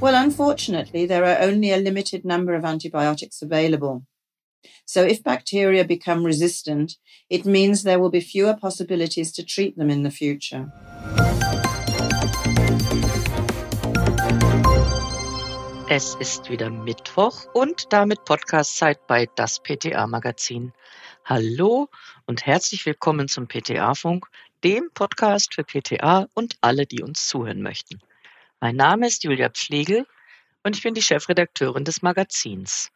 Well, unfortunately, there are only a limited number of antibiotics available. So if bacteria become resistant, it means there will be fewer possibilities to treat them in the future. Es ist wieder Mittwoch und damit Podcastzeit bei das PTA Magazin. Hallo und herzlich willkommen zum PTA Funk, dem Podcast für PTA und alle, die uns zuhören möchten. Mein Name ist Julia Pflegel und ich bin die Chefredakteurin des Magazins.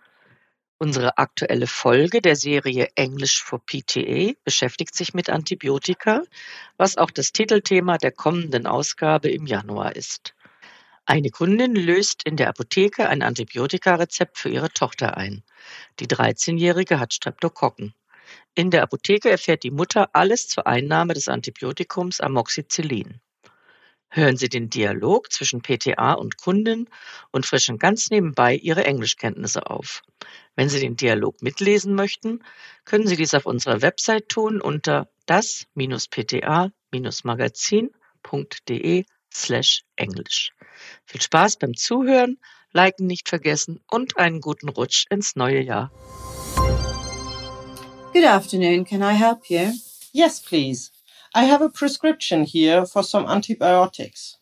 Unsere aktuelle Folge der Serie Englisch for PTA beschäftigt sich mit Antibiotika, was auch das Titelthema der kommenden Ausgabe im Januar ist. Eine Kundin löst in der Apotheke ein Antibiotikarezept für ihre Tochter ein. Die 13-Jährige hat Streptokokken. In der Apotheke erfährt die Mutter alles zur Einnahme des Antibiotikums Amoxicillin. Hören Sie den Dialog zwischen PTA und Kundin und frischen ganz nebenbei Ihre Englischkenntnisse auf. Wenn Sie den Dialog mitlesen möchten, können Sie dies auf unserer Website tun unter das-pta-magazin.de slash Englisch. Viel Spaß beim Zuhören, Liken nicht vergessen und einen guten Rutsch ins neue Jahr. Good afternoon. Can I help you? Yes, please. I have a prescription here for some antibiotics.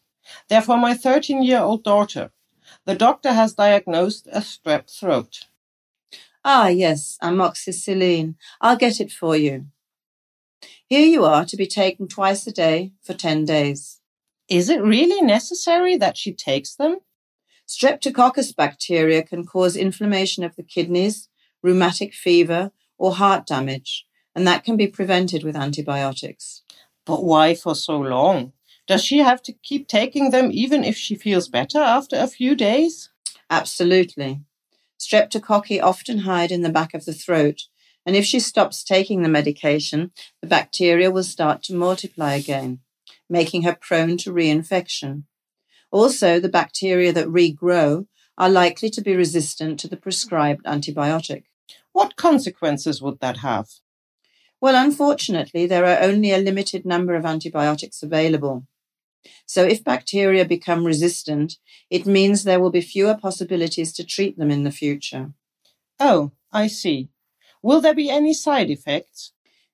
They're for my 13 year old daughter. The doctor has diagnosed a strep throat. Ah, yes, amoxicillin. I'll get it for you. Here you are to be taken twice a day for 10 days. Is it really necessary that she takes them? Streptococcus bacteria can cause inflammation of the kidneys, rheumatic fever, or heart damage, and that can be prevented with antibiotics. But why for so long? Does she have to keep taking them even if she feels better after a few days? Absolutely. Streptococci often hide in the back of the throat, and if she stops taking the medication, the bacteria will start to multiply again making her prone to reinfection. Also, the bacteria that regrow are likely to be resistant to the prescribed antibiotic. What consequences would that have? Well, unfortunately, there are only a limited number of antibiotics available. So if bacteria become resistant, it means there will be fewer possibilities to treat them in the future. Oh, I see. Will there be any side effects?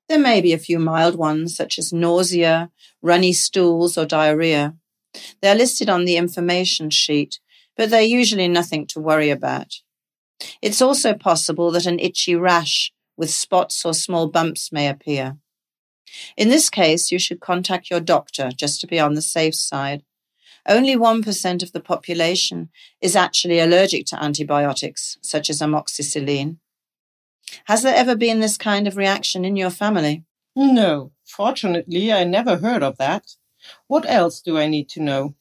There may be a few mild ones, such as nausea, runny stools, or diarrhea. They are listed on the information sheet, but they're usually nothing to worry about. It's also possible that an itchy rash with spots or small bumps may appear. In this case, you should contact your doctor just to be on the safe side. Only 1% of the population is actually allergic to antibiotics, such as amoxicillin. Has there ever been this kind of reaction in your family? No, fortunately, I never heard of that. What else do I need to know?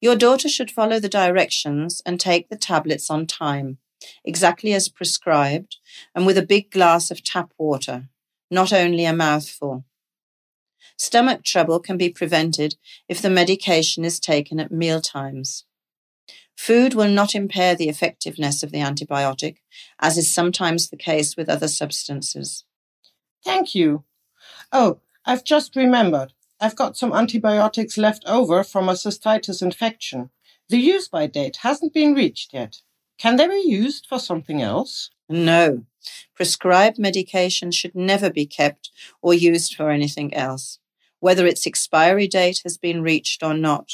Your daughter should follow the directions and take the tablets on time, exactly as prescribed, and with a big glass of tap water, not only a mouthful. Stomach trouble can be prevented if the medication is taken at meal times. Food will not impair the effectiveness of the antibiotic, as is sometimes the case with other substances. Thank you. Oh, I've just remembered. I've got some antibiotics left over from a cystitis infection. The use by date hasn't been reached yet. Can they be used for something else? No. Prescribed medication should never be kept or used for anything else, whether its expiry date has been reached or not.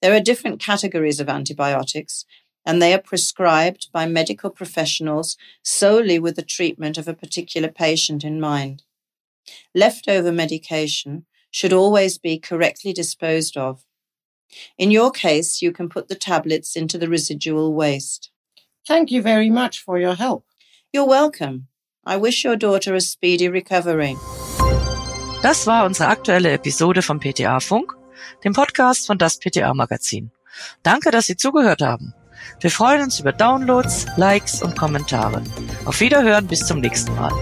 There are different categories of antibiotics, and they are prescribed by medical professionals solely with the treatment of a particular patient in mind. Leftover medication should always be correctly disposed of. In your case, you can put the tablets into the residual waste. Thank you very much for your help. You're welcome. I wish your daughter a speedy recovery. Das war unsere aktuelle Episode vom PTA Funk. dem Podcast von das PTA Magazin. Danke, dass Sie zugehört haben. Wir freuen uns über Downloads, Likes und Kommentare. Auf Wiederhören bis zum nächsten Mal.